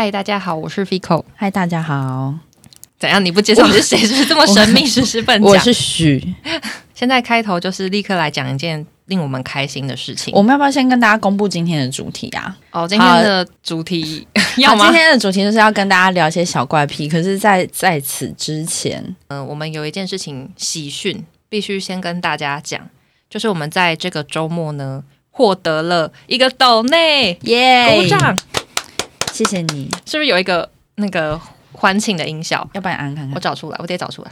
嗨，大家好，我是 Fico。嗨，大家好，怎样？你不介绍你是谁？是不是这么神秘？是不是笨我是许。现在开头就是立刻来讲一件令我们开心的事情。我们要不要先跟大家公布今天的主题啊？哦，今天的主题要吗？今天的主题就是要跟大家聊一些小怪癖。可是，在在此之前，嗯、我们有一件事情喜讯，必须先跟大家讲，就是我们在这个周末呢，获得了一个斗内，耶鼓掌，谢谢你。是不是有一个那个欢庆的音效？要不然安看看，我找出来，我得找出来。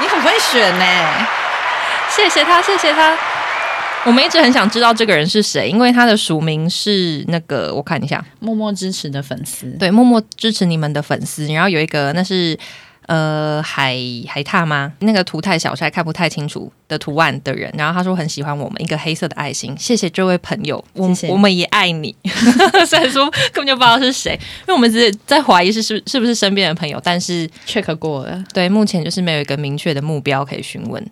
你很会选呢。谢谢他，谢谢他。我们一直很想知道这个人是谁，因为他的署名是那个，我看一下，默默支持的粉丝，对，默默支持你们的粉丝。然后有一个，那是呃海海獭吗？那个图太小，所以看不太清楚的图案的人。然后他说很喜欢我们，一个黑色的爱心。谢谢这位朋友，我谢谢我们也爱你。虽然说根本就不知道是谁，因为我们只是在怀疑是是是不是身边的朋友，但是 check 过了。对，目前就是没有一个明确的目标可以询问。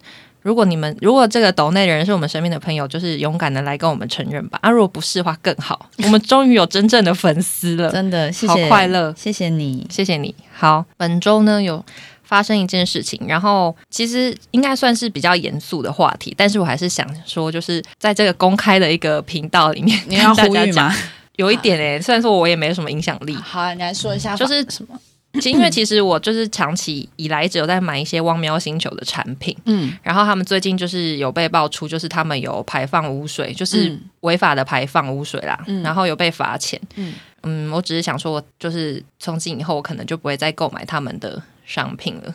如果你们如果这个岛内的人是我们身边的朋友，就是勇敢的来跟我们承认吧。啊，如果不是的话更好，我们终于有真正的粉丝了，真的，谢好谢，快乐，谢谢你。谢谢你。好，本周呢有发生一件事情，然后其实应该算是比较严肃的话题，但是我还是想说，就是在这个公开的一个频道里面，你要呼吁吗？有一点诶、虽然说我也没什么影响力，好啊，你来说一下，就是什么？其实因为其实我就是长期以来一直有在买一些汪喵星球的产品。嗯，然后他们最近就是有被爆出，就是他们有排放污水，就是嗯违法的排放污水啦，嗯然后有被罚钱。嗯嗯我只是想说，我就是从今以后，我可能就不会再购买他们的商品了。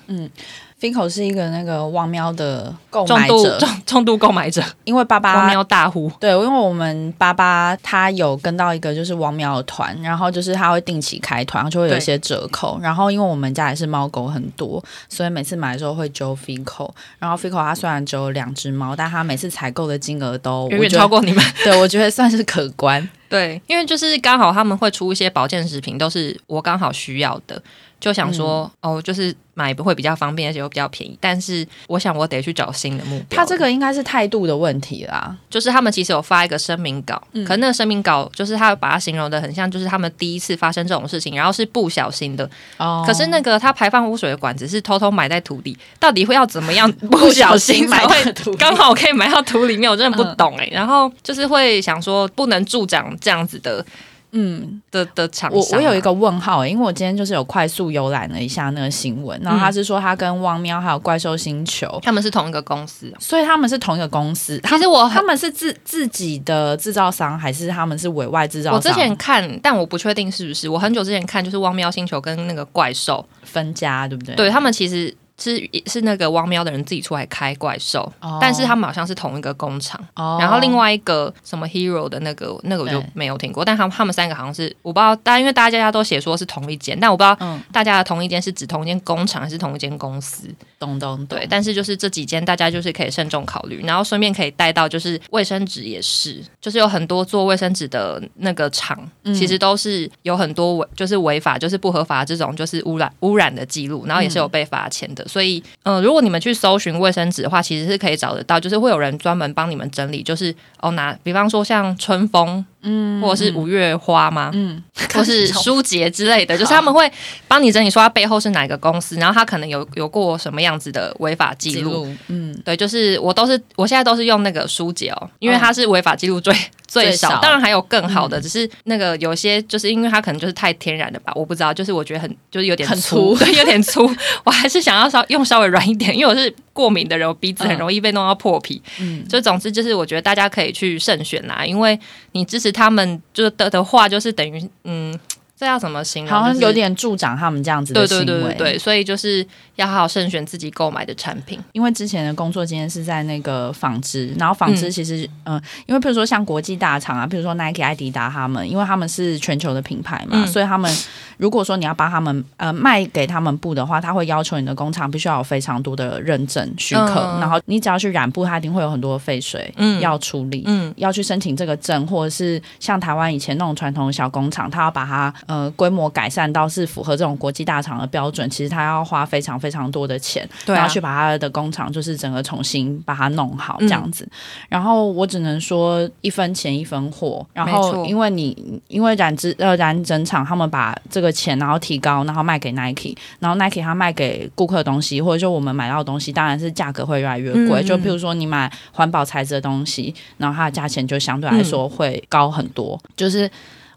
Fico 是一个那个汪喵的购买者，重重度购买者，因为爸汪爸喵大户。对，因为我们爸爸他有跟到一个就是汪喵的团，然后就是他会定期开团，就会有一些折扣。然后因为我们家也是猫狗很多，所以每次买的时候会揪 Fico。然后 Fico 他虽然只有两只猫，但他每次采购的金额都远远超过你们，对我觉得算是可观。对，因为就是刚好他们会出一些保健食品，都是我刚好需要的，就想说、嗯哦，就是买会比较方便，而且又比较便宜。但是我想我得去找新的目标。他这个应该是态度的问题啦。就是他们其实有发一个声明稿，嗯可是那个声明稿就是他把它形容的很像，就是他们第一次发生这种事情，然后是不小心的。哦可是那个他排放污水的管子是偷偷埋在土里，到底会要怎么样 不小心才埋会在土刚好可以埋到土里面？我真的不嗯懂哎、然后就是会想说，不能助长这样子的嗯，的的厂我商啊、我有一个问号、因为我今天就是有快速浏览了一下那个新闻，然后他是说他跟汪喵还有怪兽星球，他们是同一个公司。所以他们是同一个公司。其实我他们是自自己的制造商，还是他们是委外制造商？我之前看，但我不确定是不是。我很久之前看，就是汪喵星球跟那个怪兽，分家，对不对？对他们其实是是那个汪喵的人自己出来开怪兽，哦。但是他们好像是同一个工厂。哦。然后另外一个什么 Hero 的那个那个我就没有听过，但他们他们三个好像是我不知道，大家因为大家都写说是同一间，但我不知道嗯，大家的同一间是指同一间工厂还是同一间公司。懂懂懂。对，，但是就是这几间大家就是可以慎重考虑，然后顺便可以带到就是卫生纸也是，就是有很多做卫生纸的那个厂，嗯。其实都是有很多违就是违法就是不合法这种就是污染污染的记录，然后也是有被罚钱的。所以，呃，如果你们去搜寻卫生纸的话，其实是可以找得到，就是会有人专门帮你们整理，就是哦拿，比方说像春风，嗯，或者是五月花吗？嗯，或是舒洁之类的，就是他们会帮你整理说它背后是哪个公司，然后他可能有有过什么样子的违法记录。嗯，对，就是我都是我现在都是用那个舒洁哦，因为它是违法记录最、最少当然还有更好的，只是那个有些就是因为它可能就是太天然的吧，我不知道，就是我觉得很就是有点很粗，粗 对，有点粗，我还是想要稍用稍微软一点，因为我是过敏的人，我鼻子很容易被弄到破皮。嗯就总之就是我觉得大家可以去慎选啦，因为你支持他们就的的话，就是等于嗯。这要怎么形容？好像有点助长他们这样子的对行为。对对对对，所以就是要好好慎选自己购买的产品。因为之前的工作经验是在那个纺织，然后纺织其实，嗯、因为比如说像国际大厂啊，比如说 Nike、艾迪达他们，因为他们是全球的品牌嘛，嗯所以他们如果说你要帮他们呃卖给他们布的话，他会要求你的工厂必须要有非常多的认证许可，嗯然后你只要去染布，它一定会有很多废水嗯要处理。嗯要去申请这个证，或者是像台湾以前那种传统的小工厂，他要把它呃规模改善到是符合这种国际大厂的标准，其实它要花非常非常多的钱，对啊然后去把它的工厂就是整个重新把它弄好嗯这样子。然后我只能说一分钱一分货，然后因为你因为染织呃染整厂他们把这个钱然后提高，然后卖给 Nike，然后 Nike 它卖给顾客的东西，或者说我们买到的东西，当然是价格会越来越贵。嗯就譬如说你买环保材质的东西，然后它的价钱就相对来说会高很多。就是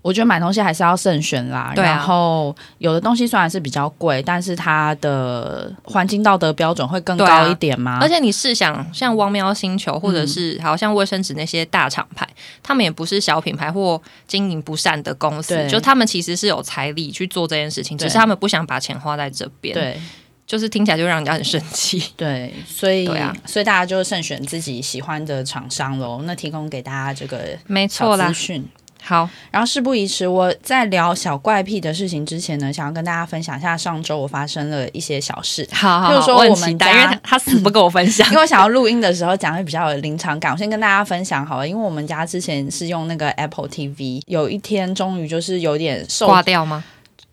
我觉得买东西还是要慎选啦。对啊然后有的东西虽然是比较贵，但是它的环境道德标准会更高一点嘛。而且你试想，像汪喵星球，或嗯者是好像卫生纸那些大厂牌，他们也不是小品牌或经营不善的公司，就他们其实是有财力去做这件事情，只是他们不想把钱花在这边。，对就是听起来就让人家很生气。对，所以、对啊所以大家就慎选自己喜欢的厂商喽。那提供给大家这个没小错啦资，讯。好，然后事不宜迟，我在聊小怪癖的事情之前呢，想要跟大家分享一下上周我发生了一些小事。好好好，就是说我很期待，家因为他他死不跟我分享 因。为我想要录音的时候讲会比较有临场感，我先跟大家分享好了。因为我们家之前是用那个 Apple TV，有一天终于就是有点受挂掉吗？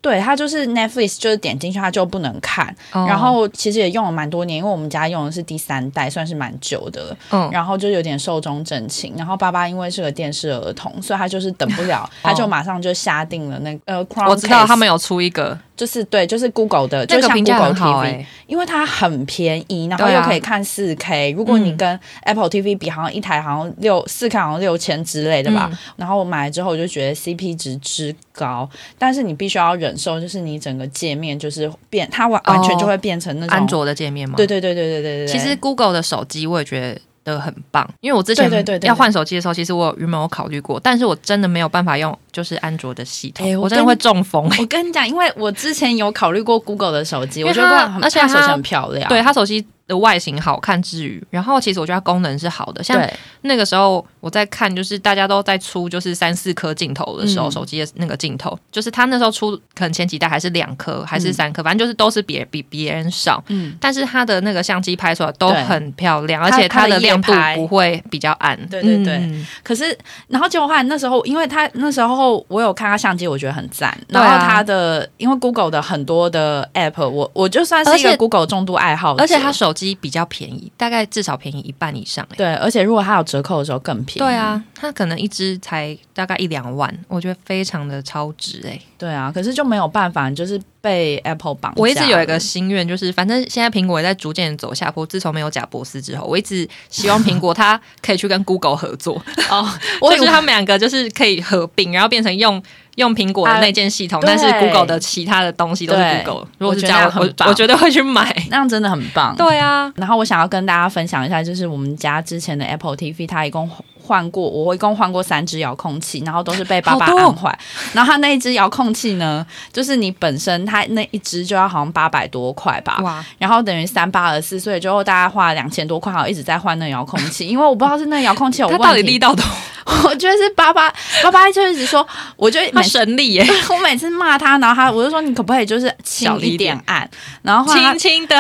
对它就是 Netflix，就是点进去它就不能看。哦然后其实也用了蛮多年，因为我们家用的是第三代，算是蛮久的了。嗯，然后就有点寿终正寝。然后爸爸因为是个电视儿童，所以他就是等不了，他就马上就下定了那个呃我知道他们有出一个，就是对，就是 Google 的，就像 Google TV，因为它很便宜，然后又可以看四 K。如果你跟 Apple TV 比，好像一台好像六四 K，好像六千之类的吧。然后我买了之后，我就觉得 C P 值之高，但是你必须要忍受，就是你整个界面就是变，它完完全就会变成那种安卓的界面吗？对对对对对对对。其实 Google 的手机我也觉得。很棒，因为我之前要换手机的时候，其实我有原本有考虑过，但是我真的没有办法用就是安卓的系统，哎我我真的会中风。我跟你讲，因为我之前有考虑过 Google 的手机，我觉得而且它它手机很漂亮。对它手机的外形好看之余，然后其实我觉得它功能是好的，像那个时候我在看，就是大家都在出就是三四颗镜头的时候，嗯。手机的那个镜头，就是它那时候出可能前几代还是两颗还是嗯。三颗，反正就是都是别比别人少，嗯，但是它的那个相机拍出来都很漂亮，而且它它的亮度不会比较暗。对对对嗯。可是，然后结果后来那时候，因为他那时候我有看他相机，我觉得很赞。然后他的，因为 Google 的很多的 App，我我就算是一个 Google 重度爱好者，而且它手机比较便宜，大概至少便宜一半以上、欸。对，而且如果它有折扣的时候更便宜。对，啊，它可能一支才大概一两万，我觉得非常的超值哎、对啊，可是就没有办法，就是被 Apple 绑架。我一直有一个心愿，就是反正现在苹果也在逐渐走下坡。自从没有贾博士之后，我一直希望苹果它可以去跟 Google 合作，哦，我以为或者是他们两个就是可以合并，然后变成用用苹果的那件系统，啊但是对 Google 的其他的东西都是对 Google。如果是这样，我我绝对会去买。那样真的很棒。对啊，然后我想要跟大家分享一下，就是我们家之前的 Apple TV，它一共换过，我一共换过三只遥控器，然后都是被爸爸按坏。然后他那一只遥控器呢，就是你本身他那一只就要好像八百多块吧，然后等于三八二四，所以最后大概花了两千多块，然后一直在换那个遥控器，因为我不知道是那个遥控器有问题。到底力道多？我觉得是爸爸，爸爸就一直说，我就它每次神力耶，我每次骂他，然后他我就说你可不可以就是轻一小力一点点按，然后轻轻的。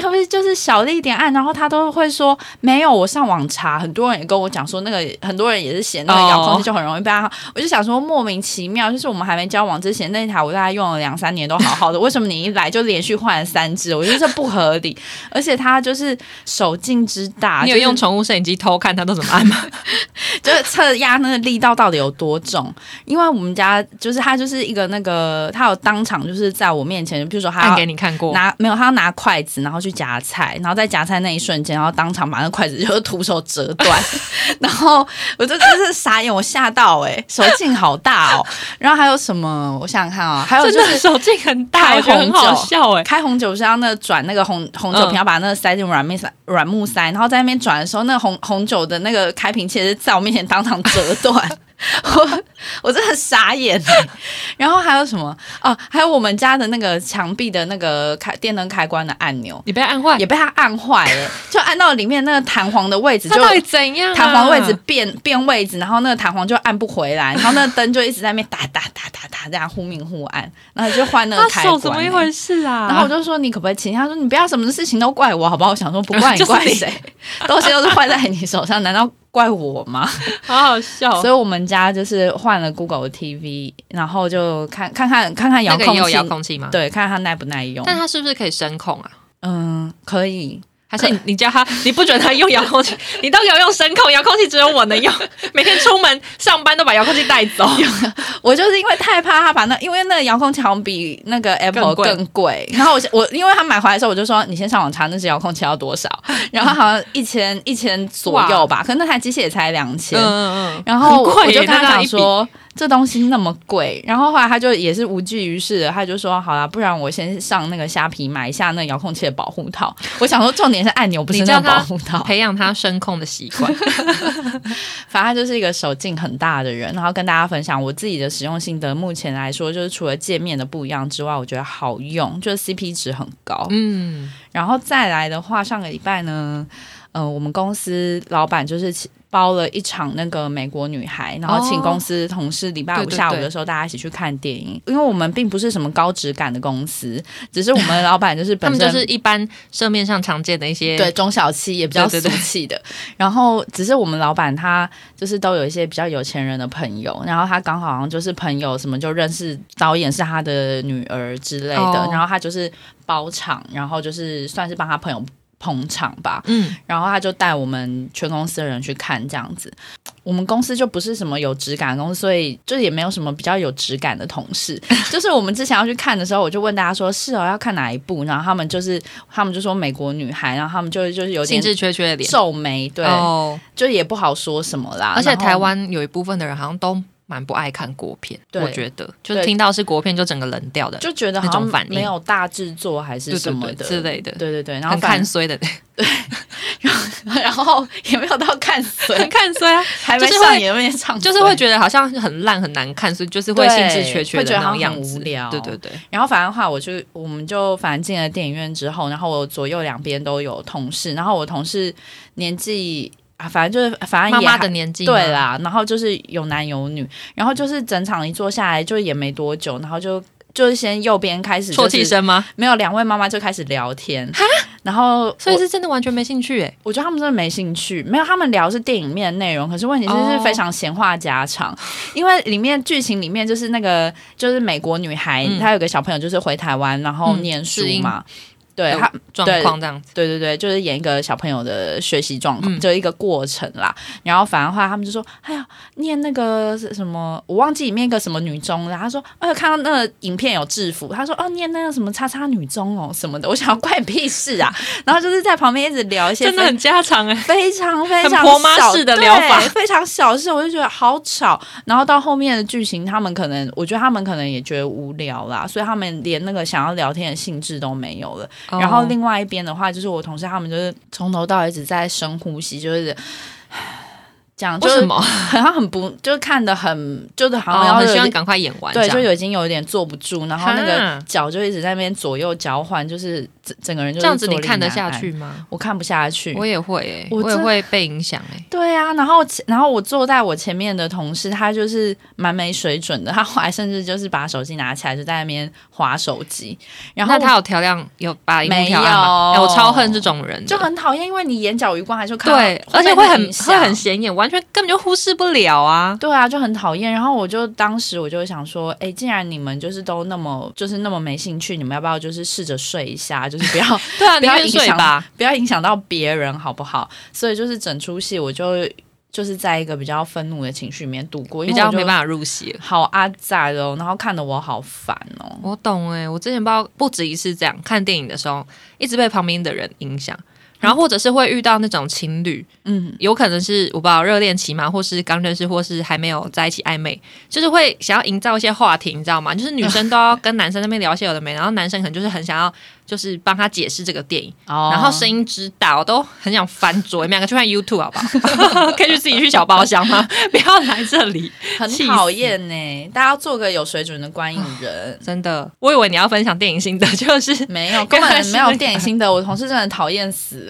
特别就是小力一点按，然后他都会说没有。我上网查，很多人也跟我讲说，那个很多人也是嫌那个遥控器就很容易被他。我就想说莫名其妙，就是我们还没交往之前那一台，我大概用了两三年都好好的，为什么你一来就连续换了三只？我觉得这不合理。而且他就是手劲之大，你有用宠物摄影机偷看他都怎么按吗？就是测压那个力道到底有多重？因为我们家就是他就是一个那个，他有当场就是在我面前，比如说他给你看过。拿没有，他要拿筷子，然后去夹菜，然后在夹菜那一瞬间，然后当场把那筷子就是徒手折断，然后我就真是傻眼，我吓到哎、手劲好大哦。然后还有什么？我想想看啊、还有就是手劲很大，开我觉得很好笑哎。开红酒是要那个转那个红红酒瓶，嗯要把那个塞进软木塞软木塞，然后在那边转的时候，那个红红酒的那个开瓶器是在我面前当场折断。我我真的傻眼欸 然后还有什么哦？还有我们家的那个墙壁的那个开电灯开关的按钮，你被按坏，也被他按坏了，就按到里面那个弹簧的位置就它到底怎样啊？弹簧位置变变位置，然后那个弹簧就按不回来，然后那个灯就一直在那边打打打打打，这样忽明忽暗，然后就换那个开关、怎么一回事啊？然后我就说你可不可以请？他说你不要什么事情都怪我，好不好？我想说不怪你怪谁？东西都是坏在你手上，难道怪我吗？好好笑 所以我们家就是换了 Google TV，然后就看看看看看遥控器，那个有遥控器吗？，对，看看它耐不耐用。但它是不是可以声控啊？嗯，可以。还是你你叫他，你不准他用遥控器，你都给我用声控，遥控器只有我能用，每天出门上班都把遥控器带走。我就是因为太怕他把那，因为那个遥控器好像比那个 Apple 更贵。然后我我因为他买回来的时候，我就说你先上网查那只遥控器要多少，然后好像一千一千左右吧，可能那台机器也才两千。嗯嗯然后我就跟他讲说，这东西那么贵，然后后来他就也是无济于事的，他就说好啦，不然我先上那个虾皮买一下那遥控器的保护套。我想说重点是按钮，不是那个你叫他保护套。培养他声控的习惯。反正他就是一个手劲很大的人，然后跟大家分享我自己的使用心得。目前来说，就是除了界面的不一样之外，我觉得好用，就是 CP 值很高。嗯，然后再来的话，上个礼拜呢，呃，我们公司老板就是请包了一场那个美国女孩，然后请哦公司同事礼拜五下午的时候大家一起去看电影。因为我们并不是什么高质感的公司，只是我们老板就是 他们本身就是一般社面上常见的一些对中小企也比较俗气的，然后只是我们老板他就是都有一些比较有钱人的朋友，然后他刚好好像就是朋友什么就认识导演是他的女儿之类的，哦。然后他就是包场，然后就是算是帮他朋友捧场吧，嗯，然后他就带我们全公司的人去看这样子。我们公司就不是什么有质感的公司，所以就也没有什么比较有质感的同事。就是我们之前要去看的时候，我就问大家说：“是哦，要看哪一部？”然后他们就是他们就说《美国女孩》，然后他们就就是有点兴致缺缺的脸。皱眉，对，哦，就也不好说什么啦。而且台湾有一部分的人好像都蛮不爱看国片，对我觉得就对听到是国片就整个冷掉的，就觉得好像没有大制作还是什么的之类的，对对对，然后很看衰的，对然后也没有到看衰很，看衰啊，还没上演面唱，就是会觉得好像很烂很难看，所以就是会对兴致缺缺的那种样子，很无聊。对对对，然后反正的话，我就我们就反正进了电影院之后，然后我左右两边都有同事，然后我同事年纪啊，反正就是反正妈妈也还的年纪对，啦，然后就是有男有女，然后就是整场一坐下来就也没多久，然后就就是先右边开始、啜泣，声吗？没有两位妈妈就开始聊天，然后所以是真的完全没兴趣哎，我觉得他们真的没兴趣，没有他们聊是电影面的内容，可是问题是哦是非常闲话家常，因为里面剧情里面就是那个就是美国女孩，嗯。她有个小朋友就是回台湾然后嗯念书嘛，对有她状况这样子，对对对，就是演一个小朋友的学习状况，嗯就一个过程啦。然后反而话他们就说：“哎呀，念那个什么，我忘记里面一个什么女中了。”他说：“哎，看到那个影片有制服，他说哦，念那个什么叉叉女中哦什么的。”我想关你屁事啊！然后就是在旁边一直聊一些真的很家常哎，非常非常很婆妈小式的疗法非常小事，我就觉得好吵。然后到后面的剧情，他们可能，我觉得他们可能也觉得无聊啦，所以他们连那个想要聊天的兴致都没有了。然后哦另外一边的话，就是我同事他们就是从头到尾一直在深呼吸，就是。这样就是？好像很不，就是看的很，就是好像很希望赶快演完，对，就有已经有一点坐不住，然后那个脚就一直在那边左右交换，就是整整个人就这样子，你看得？下去吗？我看不下去，我也会诶，我也会被影响哎。对啊，然后然后我坐在我前面的同事，他就是蛮没水准的，他后来甚至就是把手机拿起来就在那边划手机，然后那他有调亮，有把荧幕没调？有超恨这种人，就很讨厌，因为你眼角余光还是看对，而且会很会很显眼，完全根本就忽视不了啊。对啊，就很讨厌。然后我就当时我就想说，哎，既然你们就是都那么就是那么没兴趣，你们要不要就是试着睡一下，就是不要 对啊，不要影响吧。不要影响到别人，好不好？所以就是整出戏我就就是在一个比较愤怒的情绪里面度过，比较没办法入戏。好阿仔哦，然后看得我好烦哦。我懂诶，我之前不知道不止一次这样看电影的时候，一直被旁边的人影响，然后或者是会遇到那种情侣，嗯，有可能是我不知道热恋期嘛，或是刚认识，或是还没有在一起暧昧，就是会想要营造一些话题，你知道吗？就是女生 都要跟男生那边聊些有的没，然后男生可能就是很想要，就是帮他解释这个电影，哦然后声音指导，我都很想翻桌。你们两个去看 YouTube 好不好？可以去自己去小包厢吗？不要来这里，很气讨厌呢。大家要做个有水准的观影人。真的。我以为你要分享电影心得，就是没有，根本没有电影心得。我同事真的讨厌死了，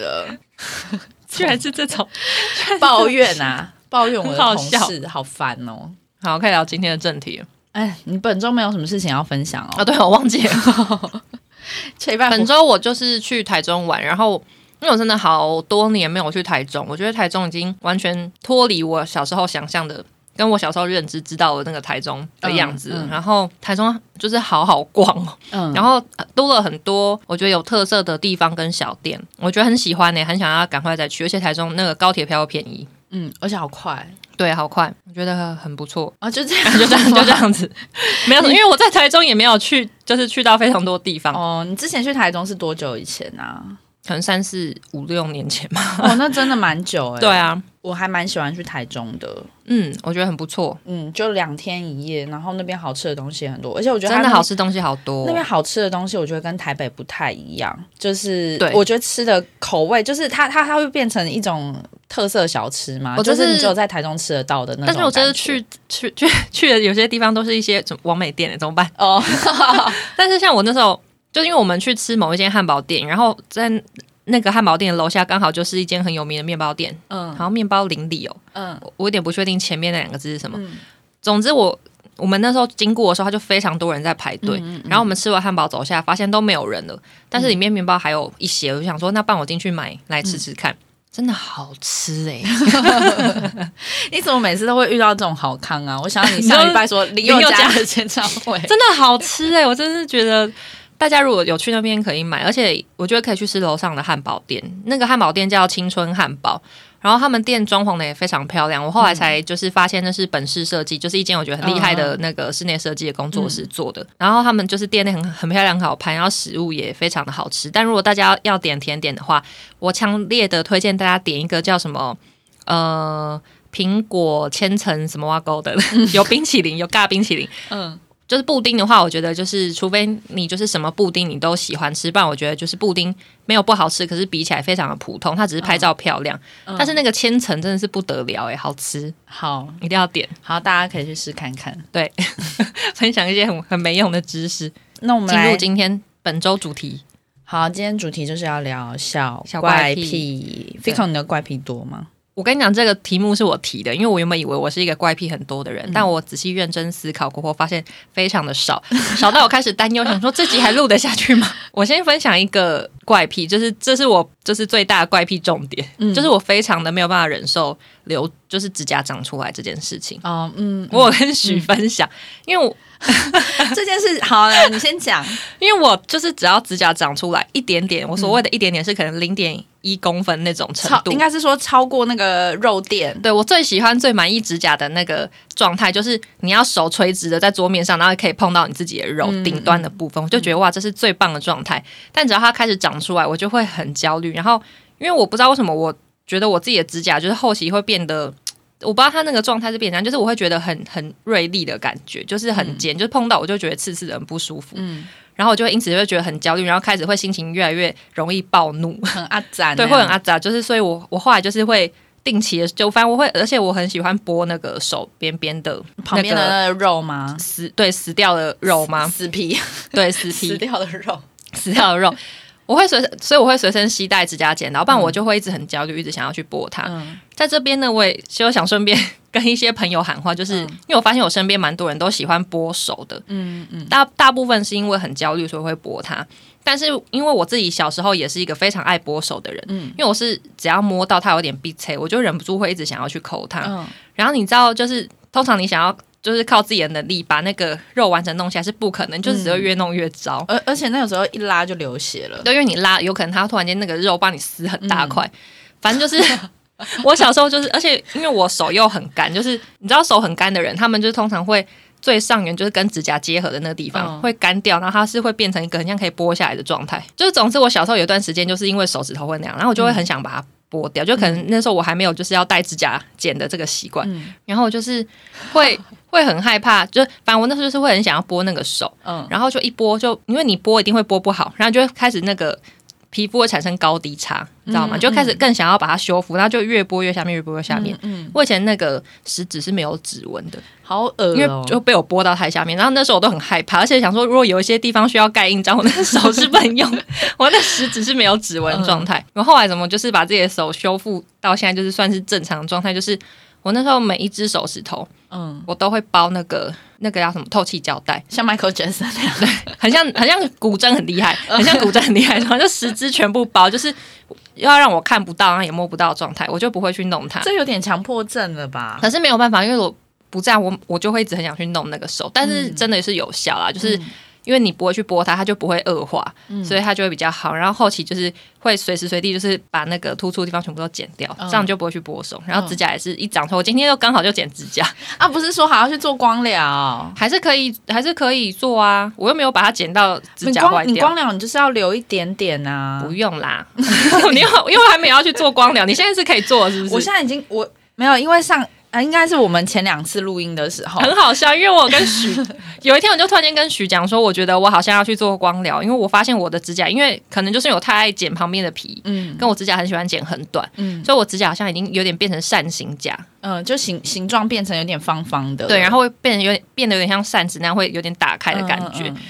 居然是这种。抱怨啊，抱怨我的同很好笑事，好烦哦。好，可以聊今天的正题了。哎，你本周没有什么事情要分享哦？啊，对，我忘记了。本周我就是去台中玩，然后因为我真的好多年没有去台中，我觉得台中已经完全脱离我小时候想象的，跟我小时候认知知道的那个台中的样子。嗯嗯然后台中就是好好逛哦，嗯然后呃多了很多我觉得有特色的地方跟小店，我觉得很喜欢呢、很想要赶快再去。而且台中那个高铁票又便宜，嗯，而且好快对，好快，我觉得很不错。啊，就这样，就这样，就这。样子，没有，因为我在台中也没有去，就是去到非常多地方，哦，你之前去台中是多久以前啊？可能三四五六年前吧。哦，那真的蛮久哎。对，啊，我还蛮喜欢去台中的。嗯，我觉得很不错，嗯，就两天一夜，然后那边好吃的东西很多，而且我觉得真的好吃东西好多。那边好吃的东西，我觉得跟台北不太一样，就是对我觉得吃的口味，就是它它它会变成一种特色小吃嘛，就是你只有在台中吃得到的那种。但是我这次去去去 去的有些地方都是一些什么完美店，怎么办？哦，但是像我那时候，就因为我们去吃某一间汉堡店，然后在那个汉堡店楼下刚好就是一间很有名的面包店，嗯好像面包邻里哦，嗯我我有点不确定前面那两个字是什么。嗯总之我。我们那时候经过的时候，他就非常多人在排队。嗯嗯嗯然后我们吃完汉堡走下来，发现都没有人了，但是里面面包还有一些，我就想说，那帮我进去买来吃吃看，真的好吃哎、你怎么每次都会遇到这种好康啊？我想你上礼拜说林宥嘉的演唱会，真的好吃哎、我真是觉得大家如果有去那边可以买，而且我觉得可以去吃楼上的汉堡店，那个汉堡店叫青春汉堡。然后他们店装潢的也非常漂亮，我后来才就是发现那是本市设计，就是一间我觉得很厉害的那个室内设计的工作室做的。然后他们就是店内很很漂亮、很好拍，然后食物也非常的好吃。但如果大家要点甜点的话，我强烈的推荐大家点一个叫什么呃苹果千层什么挖沟的，有冰淇淋，有尬冰淇淋。嗯就是布丁的话，我觉得就是除非你就是什么布丁你都喜欢吃，不然我觉得就是布丁没有不好吃，可是比起来非常的普通，它只是拍照漂亮。嗯但是那个千层真的是不得了诶，好吃，好一定要点。好，大家可以去试看看。对，分享一些很很没用的知识。那我们进入今天本周主题，好，今天主题就是要聊小小怪怪癖癖。f i c o 你的怪癖多吗？我跟你讲，这个题目是我提的，因为我原本以为我是一个怪癖很多的人，但我仔细认真思考过后，发现非常的少，少到我开始担忧，想说这集还录得下去吗？我先分享一个怪癖，就是这是我就是最大的怪癖重点，嗯就是我非常的没有办法忍受留就是指甲长出来这件事情。哦，嗯，我有跟许分享，因为我 这件事好了，你先讲。因为我就是只要指甲长出来一点点，我所谓的一点点是可能零点一公分那种程度，应该是说超过那个肉垫。对我最喜欢、最满意指甲的那个状态，就是你要手垂直的在桌面上，然后可以碰到你自己的肉嗯顶端的部分，我就觉得哇，这是最棒的状态。但只要它开始长出来，我就会很焦虑。然后，因为我不知道为什么，我觉得我自己的指甲就是后期会变得。我不知道它那个状态是变成就是我会觉得很很锐利的感觉，就是很尖，就是碰到我就觉得刺刺的很不舒服，嗯，然后我就会因此就会觉得很焦虑，然后开始会心情越来越容易暴怒，很阿杂，对，会很阿杂，就是所以我我后来就是会定期的，就反正我会，而且我很喜欢剥那个手边边的旁边的那个肉吗？死对死掉的肉吗？死皮，对，死皮 死掉的肉。死掉的肉。我会随，所以我会随身携带指甲剪刀，不然我就会一直很焦虑，一直想要去剥它。嗯在这边呢，我也就想顺便 跟一些朋友喊话，就是、嗯因为我发现我身边蛮多人都喜欢剥手的，嗯嗯大大部分是因为很焦虑，所以会剥它。但是因为我自己小时候也是一个非常爱剥手的人，嗯因为我是只要摸到它有点闭塞，我就忍不住会一直想要去抠它。嗯，然后你知道，就是通常你想要就是靠自己的能力把那个肉完整弄起来是不可能，就是只会越弄越糟。而而且那有时候一拉就流血了。对，因为你拉，有可能它突然间那个肉帮你撕很大块，反正就是。我小时候就是，而且因为我手又很干，就是你知道手很干的人，他们就通常会最上缘就是跟指甲结合的那个地方、嗯会干掉，然后它是会变成一个很像可以剥下来的状态。就是总之，我小时候有一段时间就是因为手指头会那样，然后我就会很想把它剥掉，就可能那时候我还没有就是要戴指甲剪的这个习惯，嗯然后就是会会很害怕，就反正我那时候就是会很想要拨那个手，嗯然后就一拨就因为你拨一定会拨不好，然后就会开始那个皮肤会产生高低差，你知道吗？嗯就开始更想要把它修复，然后就越拨越下面，越拨越下面。嗯，嗯我以前那个食指是没有指纹的，好恶因为哦，就被我拨到太下面，然后那时候我都很害怕，而且想说如果有一些地方需要盖印章，我那个手是不能用，我那食指是没有指纹的状态。我后后来怎么就是把自己的手修复到现在就是算是正常的状态，就是我那时候每一只手指头嗯，我都会包那个那个叫什么透气胶带，像 Michael Jackson 那样，对很像很像古筝很厉害，很像古筝很厉害，然后就十只全部包，就是要让我看不到，然后也摸不到的状态，我就不会去弄它。这有点强迫症了吧？可是没有办法，因为我不这样，我我就会一直很想去弄那个手，但是嗯。真的是有效啦，就是嗯因为你不会去剥它，它就不会恶化，嗯所以它就会比较好。然后后期就是会随时随地就是把那个突出的地方全部都剪掉，嗯这样就不会去剥松。然后指甲也是一长出来，我今天就刚好就剪指甲，啊，不是说好要去做光疗？还是可以还是可以做啊，我又没有把它剪到指甲坏掉光你光。疗，你就是要留一点点啊不。用啦，你又因为还没有要去做光疗，你现在是可以做是不是？我现在已经我没有，因为上啊，应该是我们前两次录音的时候，很好笑，因为我跟许 有一天我就突然间跟许讲说，我觉得我好像要去做光疗，因为我发现我的指甲，因为可能就是我太爱剪旁边的皮，嗯跟我指甲很喜欢剪很短，嗯所以我指甲好像已经有点变成扇形甲，嗯，就形形状变成有点方方的，对，然后会变得有点变得有点像扇子那样，会有点打开的感觉。嗯嗯嗯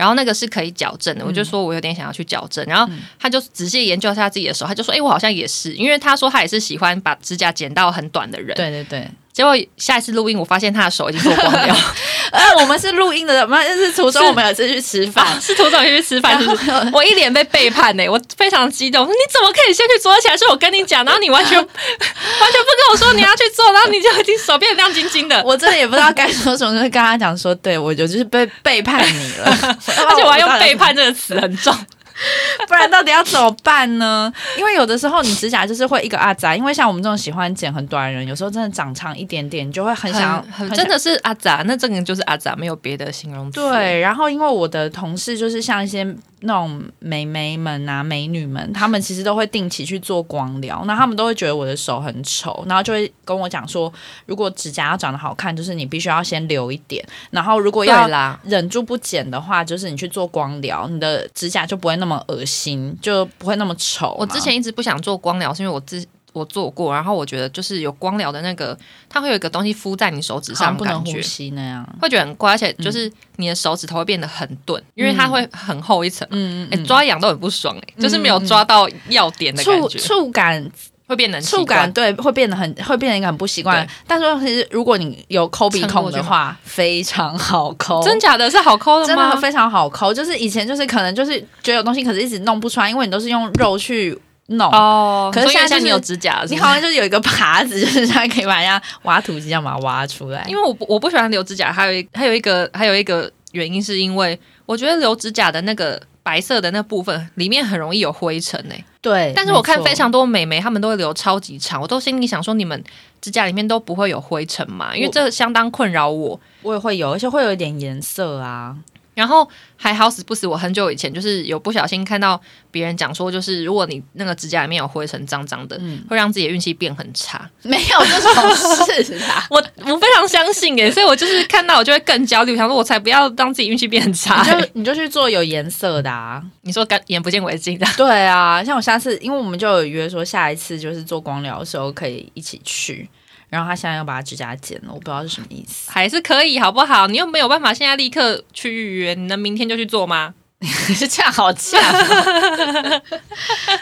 然后那个是可以矫正的，我就说我有点想要去矫正，然后他就仔细研究一下自己的手，他就说：“哎、我好像也是，因为他说他也是喜欢把指甲剪到很短的人。”对对对。结果下一次录音，我发现他的手已经做光了，呃，我们是录音的，不是是途中我们有次去吃饭，是涂总去吃饭，是不是？我一脸被背叛呢、我非常激动，说你怎么可以先去做？而且还是我跟你讲，然后你完全 完全不跟我说你要去做，然后你就已经手变得亮晶晶的，我真的也不知道该说什么，就是跟他讲说，对我就就是被背叛你了，而且我还用背叛这个词很重。不然到底要怎么办呢？因为有的时候你指甲就是会一个阿杂，因为像我们这种喜欢剪很短的人，有时候真的长长一点点，你就会很想真的是阿杂，那这个就是阿杂，没有别的形容词。，对，然后因为我的同事就是像一些那种美眉们啊、美女们，她们其实都会定期去做光疗，那她们都会觉得我的手很丑，然后就会跟我讲说，如果指甲要长得好看，就是你必须要先留一点，然后如果要忍住不剪的话，就是你去做光疗，你的指甲就不会那么恶心，就不会那么丑。我之前一直不想做光疗，是因为我自我做过，然后我觉得就是有光疗的那个，它会有一个东西敷在你手指上，不能呼吸那样。会觉得很怪，而且就是你的手指头会变得很钝，因为它会很厚一层。哎、嗯嗯，抓痒都很不爽哎、就是没有抓到要点的感触觉，触感会变得触感。对会变得很会变成一个很不习惯。但是其实如果你有抠鼻孔的话，非常好抠，真假的是好抠的真吗？的非常好抠。就是以前就是可能就是觉得有东西，可是一直弄不出来，因为你都是用肉去弄。哦，可是现在你有指甲你好像就是有一个耙子，就是它可以把人家挖土机这样把它挖出来。因为我不我不喜欢留指甲，还有一还有一个还有一个原因是因为我觉得留指甲的那个白色的那部分里面很容易有灰尘诶、对，但是我看非常多美眉，她们都会留超级长，我都心里想说，你们指甲里面都不会有灰尘嘛？因为这相当困扰我。我也会有，而且会有一点颜色啊。然后还好死不死，我很久以前就是有不小心看到别人讲说，就是如果你那个指甲里面有灰尘脏脏的，嗯，会让自己的运气变很差。没有这种事啦。我我非常相信耶，所以我就是看到我就会更焦虑，想说我才不要让自己运气变很差你。就你就去做有颜色的啊。你说干眼不见为净的，对啊，像我下次，因为我们就有约说下一次就是做光疗的时候可以一起去，然后他现在要把指甲剪了，我不知道是什么意思。还是可以好不好？你又没有办法现在立刻去预约，你能明天就去做吗？是这样好呛、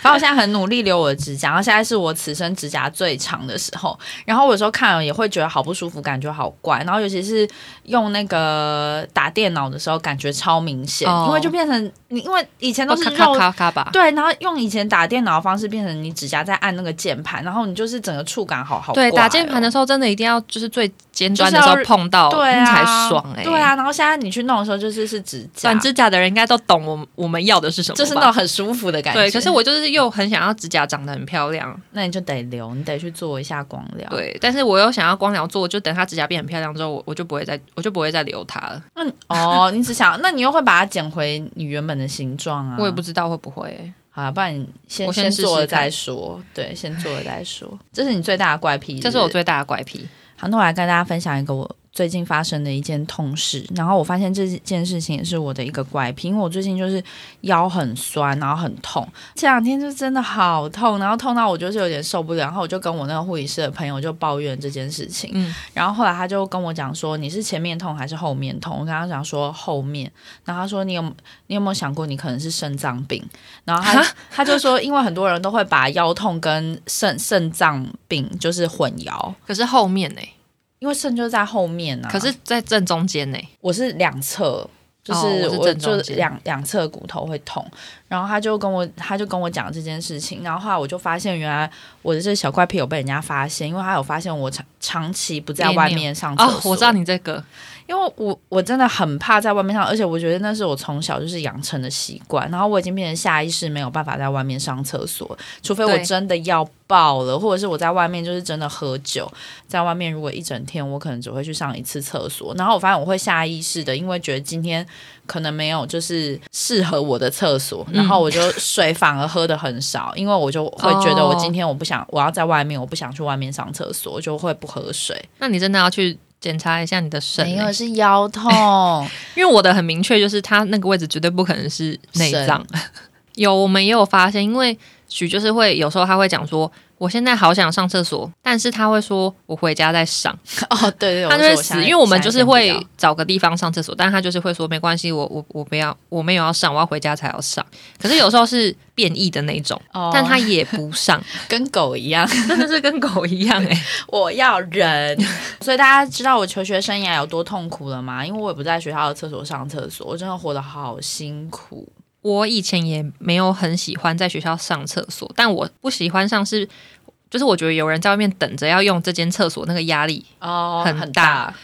反正我现在很努力留我的指甲，然后现在是我此生指甲最长的时候。然后我有时候看了也会觉得好不舒服，感觉好怪。然后尤其是用那个打电脑的时候，感觉超明显，哦因为就变成你，因为以前都是咔咔肉咔咔吧。对，然后用以前打电脑的方式变成你指甲在按那个键盘，然后你就是整个触感好好、对，打键盘的哦时候真的一定要就是最尖端的时候碰到，对啊，才爽哎、对，啊，然后现在你去弄的时候，就是是指甲，短指甲的人应该都懂我们我们要的是什么，就是那种很舒服的感觉。对。可是我就是又很想要指甲长得很漂亮，那你就得留，你得去做一下光疗。，对。但是我又想要光疗做，就等它指甲变很漂亮之后，我我就不会再我就不会再留它了。那你哦，你只想，那你又会把它剪回你原本的形状啊？我也不知道会不会、欸好啊，不然你先我先做了再说。对，先做了再说。这是你最大的怪癖，这是我最大的怪癖。好。那我来跟大家分享一个我最近发生的一件痛事，然后我发现这件事情也是我的一个怪癖，因为我最近就是腰很酸，然后很痛，这两天就真的好痛，然后痛到我就是有点受不了，然后我就跟我那个护理师的朋友就抱怨这件事情，嗯，然后后来他就跟我讲说你是前面痛还是后面痛？我跟他讲说后面，然后他说你有你有没有想过你可能是肾脏病？然后他他就说因为很多人都会把腰痛跟肾肾脏病就是混淆，可是后面呢、因为肾就在后面啊。可是在正中间呢、我是两侧，就哦是我就两两侧骨头会痛，然后他就跟我他就跟我讲这件事情，然后后来我就发现原来我的这小怪癖有被人家发现，因为他有发现我长长期不在外面上厕哦，所，我知道你这个，因为我我真的很怕在外面上，而且我觉得那是我从小就是养成的习惯，然后我已经变成下意识没有办法在外面上厕所，除非我真的要爆了，或者是我在外面就是真的喝酒，在外面如果一整天我可能只会去上一次厕所，然后我发现我会下意识的，因为觉得今天可能没有就是适合我的厕所，然后我就水反而喝的很少，因为我就会觉得我今天我不想我要在外面，我不想去外面上厕所，我就会不喝水，那你真的要去检查一下你的肾、欸，没有是腰痛。因为我的很明确，就是它那个位置绝对不可能是内脏。有，我们也有发现，因为许就是会有时候他会讲说，我现在好想上厕所，但是他会说我回家再上，哦，对对，他就会死，因为我们就是会找个地方上厕所，但是他就是会说没关系，我我我不要，我没有要上，我要回家才要上。可是有时候是变异的那种，哦但他也不上，跟狗一样，真的是跟狗一样哎、我要忍。所以大家知道我求学生涯有多痛苦了吗？因为我也不在学校的厕所上厕所，我真的活得好辛苦。我以前也没有很喜欢在学校上厕所，但我不喜欢上是，就是我觉得有人在外面等着要用这间厕所，那个压力哦很很大，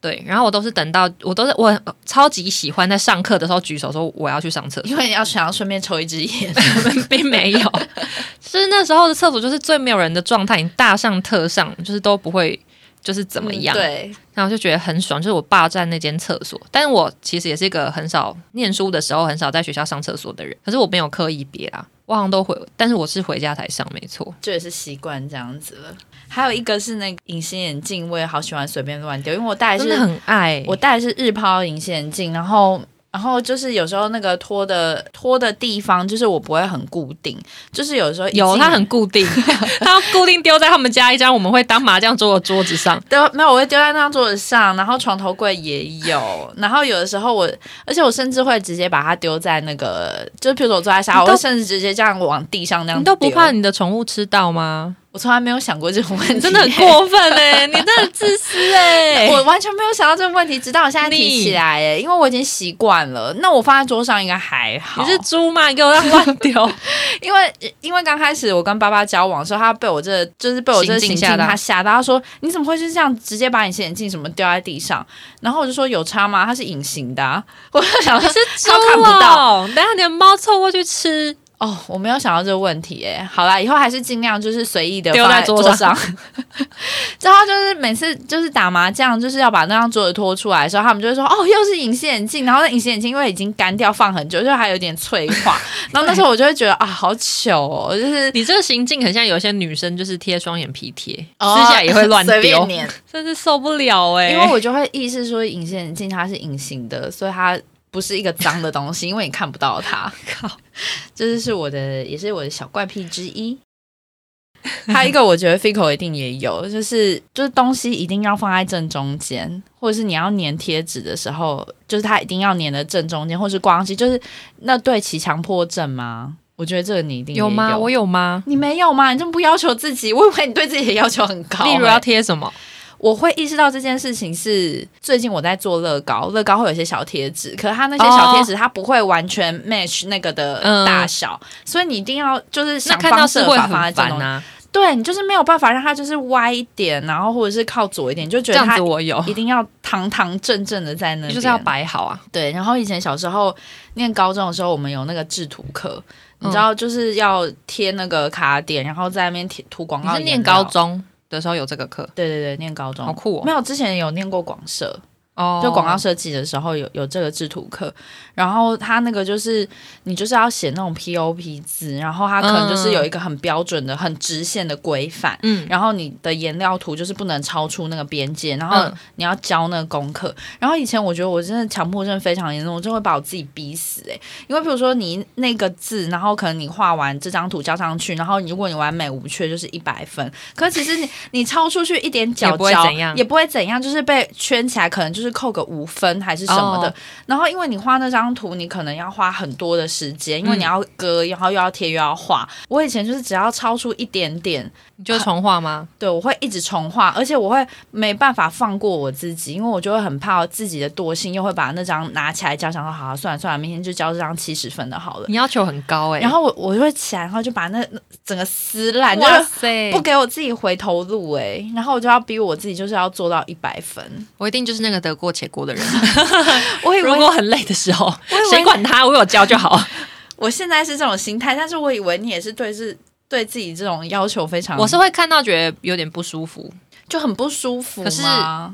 对。然后我都是等到我都是我超级喜欢在上课的时候举手说我要去上厕所，因为你要想要顺便抽一支烟。并没有，是那时候的厕所就是最没有人的状态，你大上特上就是都不会就是怎么样，嗯对，然后就觉得很爽，就是我霸占那间厕所。但是我其实也是一个很少念书的时候很少在学校上厕所的人，可是我没有刻意别啊，我好像都回，但是我是回家才上，没错。这也是习惯这样子了。还有一个是那个隐形眼镜，我也好喜欢随便乱丢，因为我戴的真的是很爱我戴的是日抛隐形眼镜，然后。然后就是有时候那个拖的拖的地方，就是我不会很固定，就是有时候有它很固定，它要固定丢在他们家一张我们会当麻将桌的桌子上。对没有，我会丢在那张桌子上，然后床头柜也有，然后有的时候我，而且我甚至会直接把它丢在那个，就是比如说我坐在沙发，我会甚至直接这样往地上那样你都不怕你的宠物吃到吗？我从来没有想过这种问题，你真的很过分哎、你真的很自私哎、我完全没有想到这个问题，直到我现在提起来，哎，因为我已经习惯了。那我放在桌上应该还好。你是猪吗？你给我让乱丢。因为因为刚开始我跟爸爸交往的时候，他被我这就是被我这个行径行径吓到他吓到，他说你怎么会是这样直接把隐形眼镜什么掉在地上？然后我就说有差吗？它是隐形的、啊，我就想说是猪他看不到哦，等下你的猫凑过去吃，哦，我没有想到这个问题哎。好啦，以后还是尽量就是随意的丢在桌桌上上。然后就是每次就是打麻将，就是要把那张桌子拖出来的时候，他们就会说哦，又是隐形眼镜。然后那隐形眼镜因为已经干掉放很久，就还有点脆化。然后那时候我就会觉得啊，好糗哦，就是。你这个行径很像有些女生就是贴双眼皮贴，哦撕下来也会乱丢 真是受不了哎、因为我就会意识说隐形眼镜它是隐形的，所以它不是一个脏的东西，因为你看不到它。靠，这就是我的，也是我的小怪癖之一。还有一个，我觉得 Fico 一定也有，就是就是东西一定要放在正中间，或者是你要粘贴纸的时候，就是它一定要粘的正中间，或是挂上去，就是那对齐强迫症吗？我觉得这个你一定也有吗？我有吗？你没有吗？你这么不要求自己，我以为你对自己的要求很高、例如要欸贴什么？我会意识到这件事情是最近我在做乐高，乐高会有一些小贴纸，可是它那些小贴纸它不会完全 match 那个的嗯大小，所以你一定要就是想看到方设法放在正中。烦啊，对你就是没有办法让它就是歪一点，然后或者是靠左一点，你就觉得它我有，一定要堂堂正正的在那边，就是要摆好啊。对。然后以前小时候念高中的时候，我们有那个制图课。你嗯知道，就是要贴那个卡点，然后在那边贴涂广你告。是念高？中的时候有这个课，对对对，念高中。好酷哦。没有，之前有念过广社，哦。就广告设计的时候有有这个制图课，然后他那个就是你就是要写那种 POP 字，然后它可能就是有一个很标准的、很直线的规范，嗯，然后你的颜料图就是不能超出那个边界，然后嗯。你要交那个功课。然后以前我觉得我真的强迫症非常严重，我真的会把我自己逼死诶、因为比如说你那个字，然后可能你画完这张图交上去，然后如果你完美无缺就是一百分，可其实你你超出去一点角也不会角怎样。也不会怎样，就是被圈起来，可能就是扣个五分还是什么的。哦然后因为你画那张图，你可能要花很多的时间，因为嗯你要割，然后又要贴又要画。我以前就是只要超出一点点，你就重画吗？对我会一直重画，而且我会没办法放过我自己，因为我就会很怕自己的惰性，又会把那张拿起来交，上说好、啊，算了算了，明天就交这张七十分的好了。你要求很高哎、然后我我就会起来，然后就把那那整个撕烂，就哇是塞，不给我自己回头路哎、然后我就要逼我自己，就是要做到一百分。我一定就是那个得过且过的人。我以为如果很累的时候，谁管他？我有教就好。我现在是这种心态，但是我以为你也是对自对自己这种要求非常，我是会看到觉得有点不舒服，就很不舒服可是，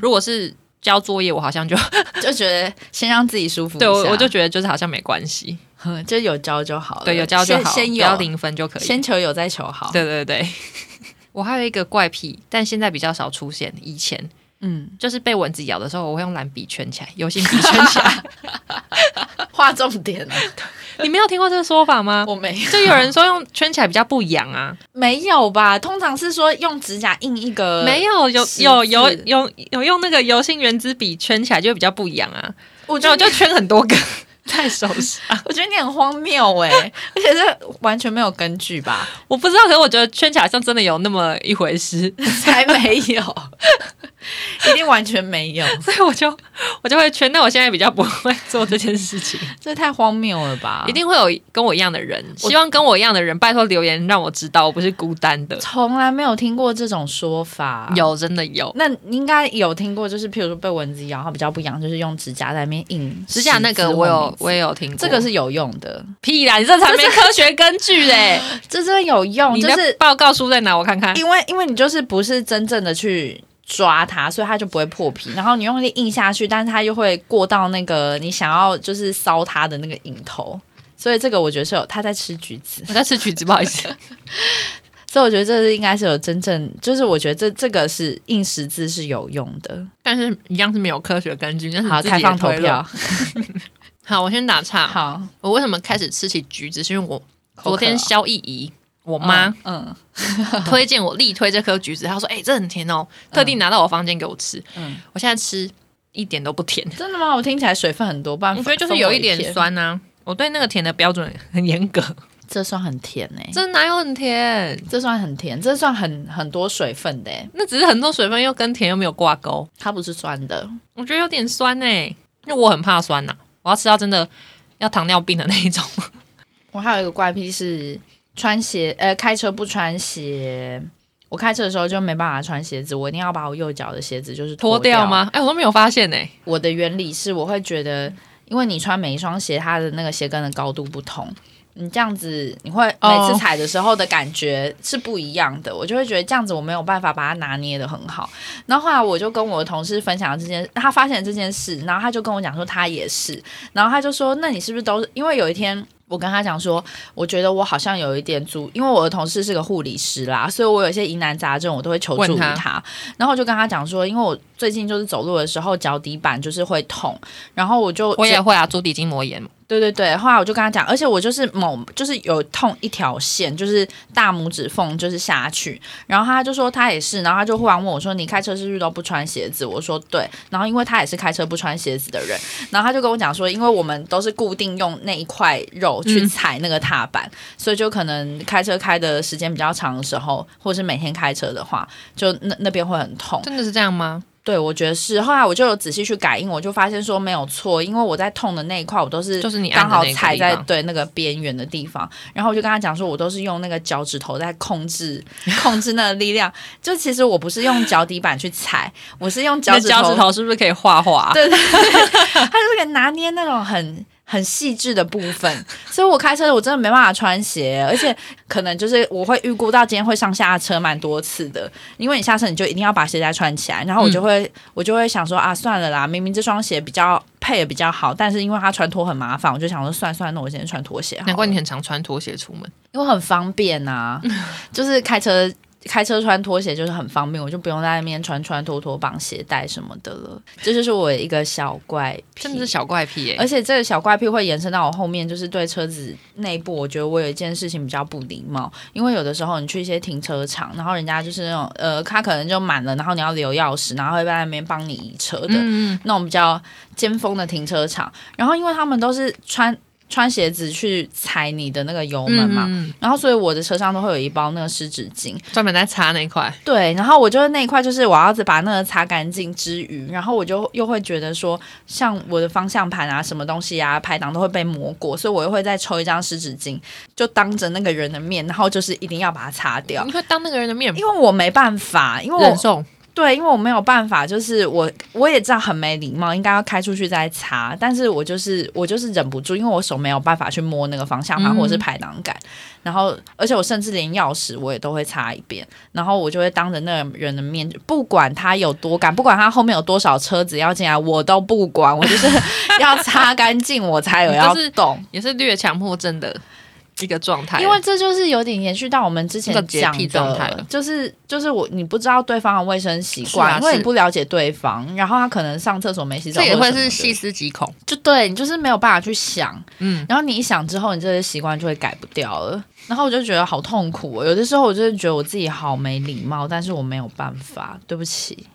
如果是交作业，我好像就 就觉得先让自己舒服，对我我就觉得就是好像没关系，哼 就有交就好了，对，有交就好，先先有不要零分就可以。先求有再求好，对对对，我还有一个怪癖，但现在比较少出现。以前嗯，就是被蚊子咬的时候，我会用蓝笔圈起来，油性笔圈起来。画重点了，你没有听过这个说法吗？我没有就有人说用圈起来比较不痒啊，没有吧？通常是说用指甲印一个，没有有有有有有用那个油性圆珠笔圈起来就比较不痒啊，我觉得我就圈很多个在手上。我觉得你很荒谬哎、而且这完全没有根据吧？我不知道，可是我觉得圈起来好像真的有那么一回事，才没有，一定完全没有，所以我就我就会圈。但我现在比较不会做这件事情，这太荒谬了吧？一定会有跟我一样的人，希望跟我一样的人，拜托留言让我知道我不是孤单的。从来没有听过这种说法。，有，真的有。那应该有听过，就是譬如说被蚊子咬，它比较不痒，就是用指甲在那边印指甲那个我有我也有听过，这个是有用的，屁啦，你这才没科学根据嘞！这真的有用，你的就是报告书在哪？我看看。因为因为你就是不是真正的去抓它，所以它就不会破皮。然后你用力印下去，但是它又会过到那个你想要就是烧它的那个瘾头。所以这个我觉得是有他在吃橘子，我在吃橘子，不好意思。所以我觉得这是应该是有真正，就是我觉得这这个是硬十字是有用的。但是一样是没有科学根据，那是好，开放投票。好，我先打岔。好，我为什么开始吃起橘子？是因为我昨天萧逸怡，我妈嗯，推荐我力推这颗橘子，她说：“哎、这很甜哦，特地拿到我房间给我吃。嗯我现在吃一点都不甜，真的吗？我听起来水分很多，不然我觉得就是有一点酸呐、我对那个甜的标准很严格，这算很甜哎、这哪有很甜？这算很甜，这算很很多水分的、欸，那只是很多水分又跟甜又没有挂钩，它不是酸的。我觉得有点酸哎、因为我很怕酸呐、我要吃到真的要糖尿病的那一种。我还有一个怪癖是穿鞋，呃，开车不穿鞋。我开车的时候就没办法穿鞋子，我一定要把我右脚的鞋子就是脱掉掉？吗？哎、我都没有发现哎、我的原理是，我会觉得，因为你穿每一双鞋，它的那个鞋跟的高度不同，你这样子，你会哦每次踩的时候的感觉是不一样的。我就会觉得这样子我没有办法把它拿捏的很好。然后后来我就跟我的同事分享了这件，他发现了这件事，然后他就跟我讲说他也是，然后他就说，那你是不是都是因为有一天。我跟他讲说，我觉得我好像有一点足，因为我的同事是个护理师啦，所以我有一些疑难杂症，我都会求助于他他。然后我就跟他讲说，因为我最近就是走路的时候脚底板就是会痛，然后我就我也会啊，足底筋膜炎。对对对，后来我就跟他讲，而且我就是某就是有痛一条线，就是大拇指缝就是下去，然后他就说他也是，然后他就忽然问我说：“你开车是不是都不穿鞋子？”我说：“对。”然后因为他也是开车不穿鞋子的人，然后他就跟我讲说，因为我们都是固定用那一块肉去踩那个踏板，所以就可能开车开的时间比较长的时候，或者是每天开车的话，就那那边会很痛。真的是这样吗？对，我觉得是。后来我就有仔细去感应，我就发现说没有错，因为我在痛的那一块，我都是就是你刚好踩在对那个边缘的地方。然后我就跟他讲说，我都是用那个脚趾头在控制 控制那个力量。就其实我不是用脚底板去踩，我是用脚趾头，那脚趾头是不是可以画画？对对对，他就是可以拿捏那种很。很细致的部分，所以我开车我真的没办法穿鞋，而且可能就是我会预估到今天会上下车蛮多次的，因为你下车你就一定要把鞋带穿起来，然后我就会、我就会想说啊，算了啦，明明这双鞋比较配的比较好，但是因为它穿脱很麻烦，我就想说算算，那我今天穿拖鞋，难怪你很常穿拖鞋出门。因为很方便呐、就是开车。开车穿拖鞋就是很方便，我就不用在那边穿穿拖拖绑鞋带什么的了。这就是我一个小怪癖，真的是小怪癖耶、而且这个小怪癖会延伸到我后面，就是对车子内部，我觉得我有一件事情比较不礼貌，因为有的时候你去一些停车场，然后人家就是那种呃，他可能就满了，然后你要留钥匙，然后会在那边帮你移车的、嗯，那种比较尖峰的停车场，然后因为他们都是穿穿鞋子去踩你的那个油门嘛。嗯，然后，所以我的车上都会有一包那个湿纸巾，专门在擦那一块。对，然后我就是那一块，就是我要把那个擦干净之余，然后我就又会觉得说，像我的方向盘啊、什么东西啊、排档都会被磨过，所以我又会再抽一张湿纸巾，就当着那个人的面，然后就是一定要把它擦掉你，会当那个人的面因为我没办法，因为我对，因为我没有办法，就是我我也知道很没礼貌，应该要开出去再擦，但是我就是我就是忍不住，因为我手没有办法去摸那个方向盘嗯或者是排档杆，然后而且我甚至连钥匙我也都会擦一遍，然后我就会当着那个人的面，不管他有多赶，不管他后面有多少车子要进来，我都不管，我就是 要擦干净，我才有要就是动。也是略强迫症的一个状态。因为这就是有点延续到我们之前讲癖状态就是就是我你不知道对方的卫生习惯，因为你是不了解对方，然后他可能上厕所没洗澡，这也会是细思极恐。就对你就是没有办法去想，嗯，然后你一想之后，你这些习惯就会改不掉了。然后我就觉得好痛苦、哦，有的时候我就是觉得我自己好没礼貌，但是我没有办法，对不起，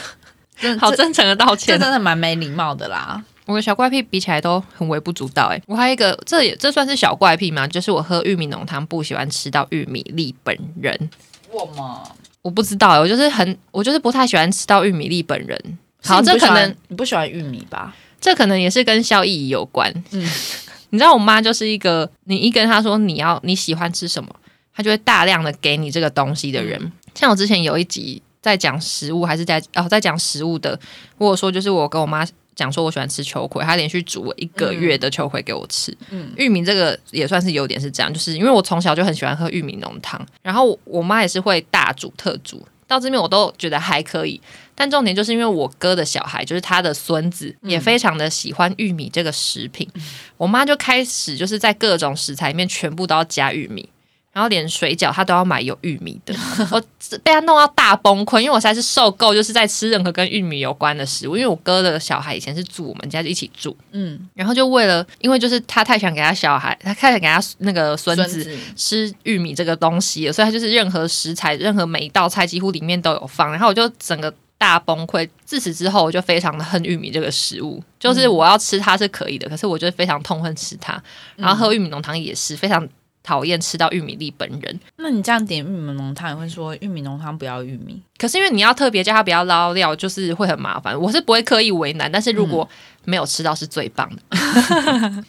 真的好真诚的道这歉真。的蛮没礼貌的啦。我的小怪癖比起来都很微不足道哎、我还有一个，这也这算是小怪癖吗？就是我喝玉米浓汤不喜欢吃到玉米粒本人。我嘛，我不知道、欸，我就是很，我就是不太喜欢吃到玉米粒本人。好，这可能你不喜欢玉米吧？这可能也是跟效益有关。嗯 你知道我妈就是一个，你一跟她说你要你喜欢吃什么，她就会大量的给你这个东西的人。嗯像我之前有一集在讲食物，还是在哦在讲食物的，我有说就是我跟我妈讲说我喜欢吃秋葵，他连续煮了一个月的秋葵给我吃。嗯玉米这个也算是有点是这样，就是因为我从小就很喜欢喝玉米浓汤，然后我我妈也是会大煮特煮，到这边我都觉得还可以。但重点就是因为我哥的小孩，就是他的孙子，也非常的喜欢玉米这个食品，我妈就开始就是在各种食材里面全部都要加玉米。然后连水饺他都要买有玉米的，我被他弄到大崩溃，因为我实在是受够，就是在吃任何跟玉米有关的食物。因为我哥的小孩以前是住我们家，就一起住，嗯，然后就为了，因为就是他太想给他小孩，他太想给他那个孙子子吃玉米这个东西了，所以他就是任何食材、任何每一道菜几乎里面都有放。然后我就整个大崩溃。自此之后，我就非常的恨玉米这个食物，就是我要吃它是可以的，可是我就非常痛恨吃它。然后喝玉米浓汤也是非常讨厌吃到玉米粒本人。那你这样点玉米浓汤，也会说玉米浓汤不要玉米？可是因为你要特别叫他不要捞料，就是会很麻烦。我是不会刻意为难，但是如果没有吃到是最棒的，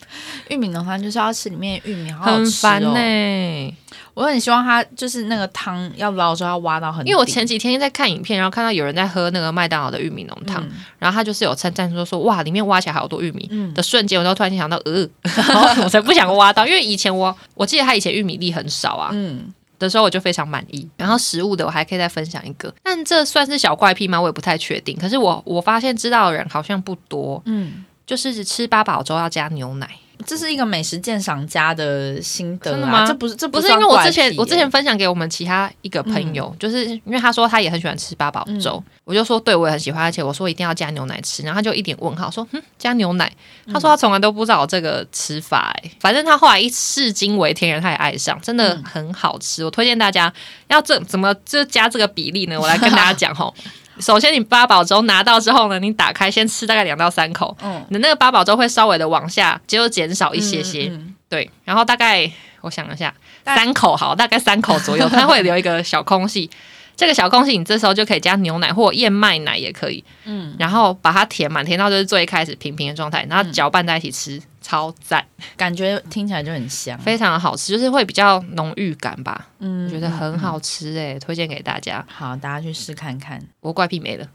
玉米浓汤就是要吃里面的玉米，好好吃很烦哦呢、我很希望它就是那个汤要捞的时候要挖到很，因为我前几天在看影片，然后看到有人在喝那个麦当劳的玉米浓汤，嗯。然后他就是有称赞说说哇，里面挖起来好多玉米、嗯。的瞬间，我就突然间想到，呃，我才不想挖到，因为以前我我记得他以前玉米粒很少啊，嗯，的时候我就非常满意。然后食物的我还可以再分享一个，但这算是小怪癖吗？我也不太确定。可是我我发现知道的人好像不多，嗯，就是吃八宝粥要加牛奶。这是一个美食鉴赏家的心得啊，真的吗？这不是这不是因为我之前我之前分享给我们其他一个朋友，就是因为他说他也很喜欢吃八宝粥，我就说对我也很喜欢，而且我说一定要加牛奶吃，然后他就一点问号说嗯加牛奶，他说他从来都不知道这个吃法、欸，反正他后来一试惊为天人，他也爱上，真的很好吃，我推荐大家要这怎么就加这个比例呢？我来跟大家讲吼。首先，你八宝粥拿到之后呢，你打开先吃大概两到三口，嗯。你的那个八宝粥会稍微的往下就减少一些些，嗯嗯。对，然后大概我想一下，三口好，大概三口左右，它会留一个小空隙。这个小空隙，你这时候就可以加牛奶或燕麦奶也可以，嗯，然后把它填满，填到就是最开始平平的状态，然后搅拌在一起吃，超赞，感觉听起来就很香，非常好吃，就是会比较浓郁感吧，嗯我觉得很好吃诶、推荐给大家。好，大家去试看看。我怪癖没了，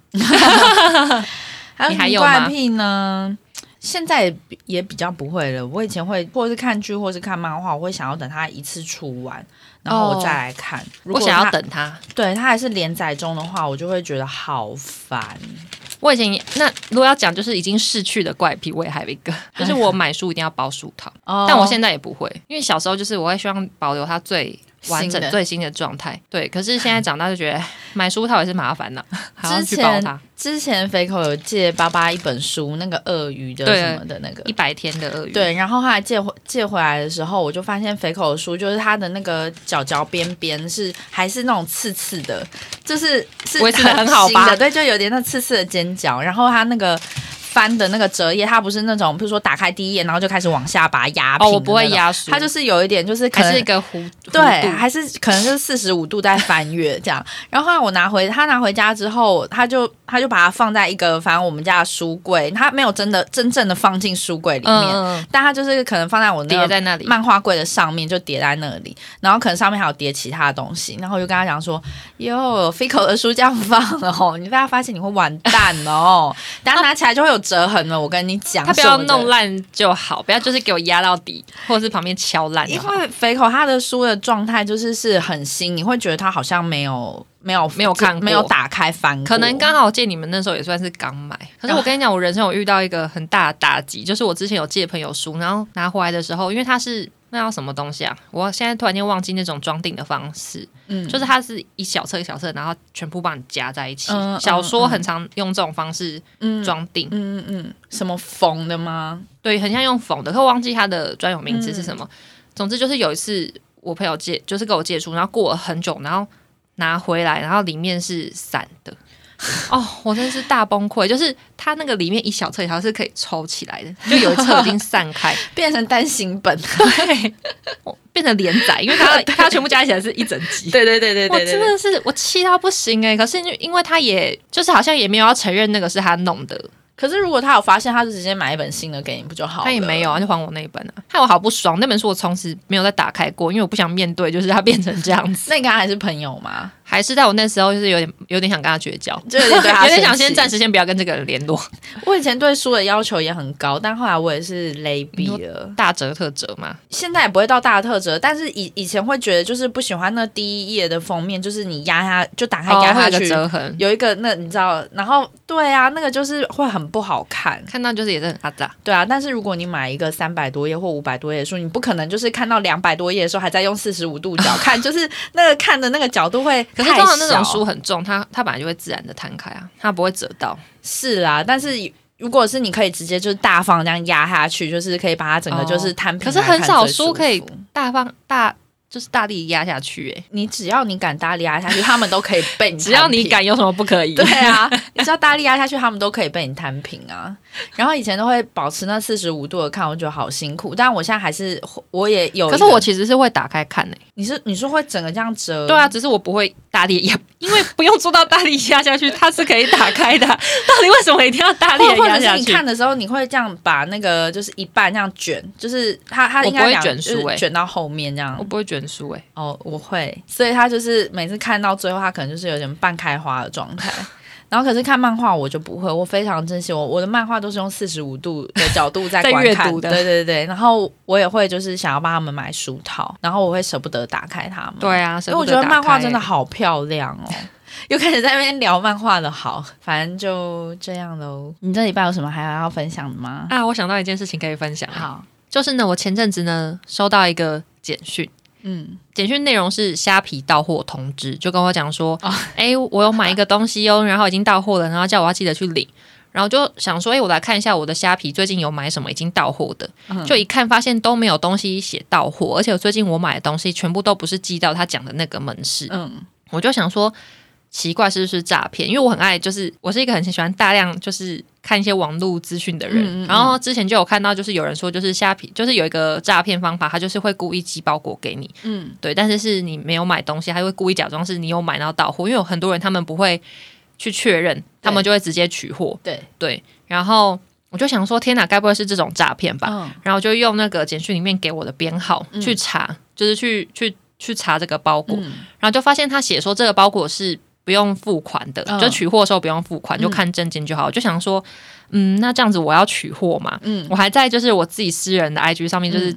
你还有怪癖呢？现在也比较不会了。我以前会，或者是看剧，或是看漫画，我会想要等它一次出完，然后我再来看。如果我想要，等它。对它还是连载中的话，我就会觉得好烦。我以前也那如果要讲就是已经逝去的怪癖，我也还有一个，就是我买书一定要包书套，哦但我现在也不会，因为小时候就是我会希望保留它最完整、最新的状态。对，可是现在长大就觉得 哎买书套也是麻烦呐，还要之去包它前。之前肥口有借爸爸一本书，那个鳄鱼的什么的那个一。百天的鳄鱼，对，然后后来借回借回来的时候，我就发现肥口的书就是它的那个角角边边是还是那种刺刺的，就是是维持得很好吧对，就有点那刺刺的尖角。然后它那个翻的那个折页，它不是那种，比如说打开第一页，然后就开始往下把它压平。哦，我不会，压缩，它就是有一点就是可能还是一个弧对，还是可能就是四十五度在翻阅这样。然后后来我拿回他拿回家之后，他就他就把它放在一个反正我们家的书柜，他没有真的真正的放进书柜里面，但他就是可能放在我那个叠在那里。漫画柜的上面，就叠在那里。然后可能上面还有叠其他的东西。然后我就跟他讲说：“哟，Fico 的书这样放哦，你被他发现你会完蛋哦，等下拿起来就会有折痕了。我跟你讲，他不要弄烂就好，不要就是给我压到底，或者是旁边敲烂因。为肥口他的书的状态就是是很新，你会觉得他好像没有没有没有看没有打开翻，可能刚好借你们那时候也算是刚买，可是我跟你讲，我人生有遇到一个很大的打击，就是我之前有借朋友书，然后拿回来的时候，因为它是那叫什么东西啊？我现在突然间忘记那种装订的方式，嗯就是它是一小册一小册，然后全部帮你夹在一起。小说很常用这种方式嗯装订，嗯嗯嗯，什么缝的吗？对，很像用缝的，可我忘记它的专有名字是什么。嗯总之就是有一次我朋友借，就是给我借书，然后过了很久，然后拿回来，然后里面是散的。哦，我真的是大崩溃！就是它那个里面一小册一条是可以抽起来的，就有一册已经散开，变成单行本，对，变成连载，因为它它全部加起来是一整集。对对对对我真的是我气到不行哎、可是因因为他也就是好像也没有要承认那个是他弄的，可是如果他有发现，他就直接买一本新的给你，不就好了？他也没有啊，就还我那一本啊，害我好不爽。那本书我从此没有再打开过，因为我不想面对，就是它变成这样子。那你跟他还是朋友吗？还是在我那时候就是有点有点想跟他绝交，就有点对他 有点想先暂时先不要跟这个人联络。我以前对书的要求也很高，但后来我也是勒逼了。大折特折嘛，现在也不会到大特折，但是以以前会觉得就是不喜欢那第一页的封面，就是你压下就打开压下去，有个折痕，有一个那你知道，然后对啊，那个就是会很不好看，看到就是也是很阿杂。对啊。但是如果你买一个三百多页或五百多页的书，你不可能就是看到两百多页的时候还在用四十五度角看，就是那个看的那个角度会可是太通常那种书很重，它它本来就会自然的摊开啊，它不会折到。是啊，但是如果是你可以直接就是大方这样压下去，就是可以把它整个就是摊平可是很少书可以大方大就是大力压下去、欸，你只要你敢大力压下去，他们都可以被你 只要你敢，有什么不可以？对啊，你只要大力压下去，他们都可以被你摊平啊。然后以前都会保持那四十五度的看，我觉得好辛苦。但我现在还是，我也有。可是我其实是会打开看诶、你是你是会整个这样折？对啊，只是我不会大力压，因为不用做到大力压下去，它是可以打开的。到底为什么一定要大力压下去或者是你看？的时候，你会这样把那个就是一半这样卷，就是它它应该讲卷书是卷到后面这样我。不会卷书诶、哦，我会，所以他就是每次看到最后，他可能就是有点半开花的状态。然后可是看漫画我就不会，我非常珍惜我我的漫画都是用四十五度的角度在 在观看，阅读的对对对。然后我也会就是想要帮他们买书套，然后我会舍不得打开它们。对啊，因为我觉得漫画真的好。好漂亮哦。又开始在那边聊漫画的好，反正就这样喽。你这礼拜有什么还要分享的吗？啊，我想到一件事情可以分享，好，就是呢，我前阵子呢收到一个简讯，嗯，简讯内容是虾皮到货通知，就跟我讲说哦，哎、我有买一个东西哦，然后已经到货了，然后叫我要记得去领。然后就想说，哎、我来看一下我的虾皮最近有买什么已经到货的，嗯。就一看发现都没有东西写到货，而且我最近我买的东西全部都不是寄到他讲的那个门市，嗯。我就想说，奇怪是不是诈骗？因为我很爱，就是我是一个很喜欢大量就是看一些网络资讯的人。嗯嗯嗯。然后之前就有看到，就是有人说，就是虾皮，就是有一个诈骗方法，他就是会故意寄包裹给你，嗯。对，但是是你没有买东西，他会故意假装是你有买然后到货，因为有很多人他们不会去确认，他们就会直接取货，对，对。然后我就想说，天哪，该不会是这种诈骗吧？嗯。然后就用那个简讯里面给我的编号、嗯。去查，就是去去去查这个包裹，嗯。然后就发现他写说这个包裹是不用付款的，嗯就取货的时候不用付款，就看证件就好。我就想说，嗯，那这样子我要取货嘛，嗯我还在就是我自己私人的 IG 上面就是。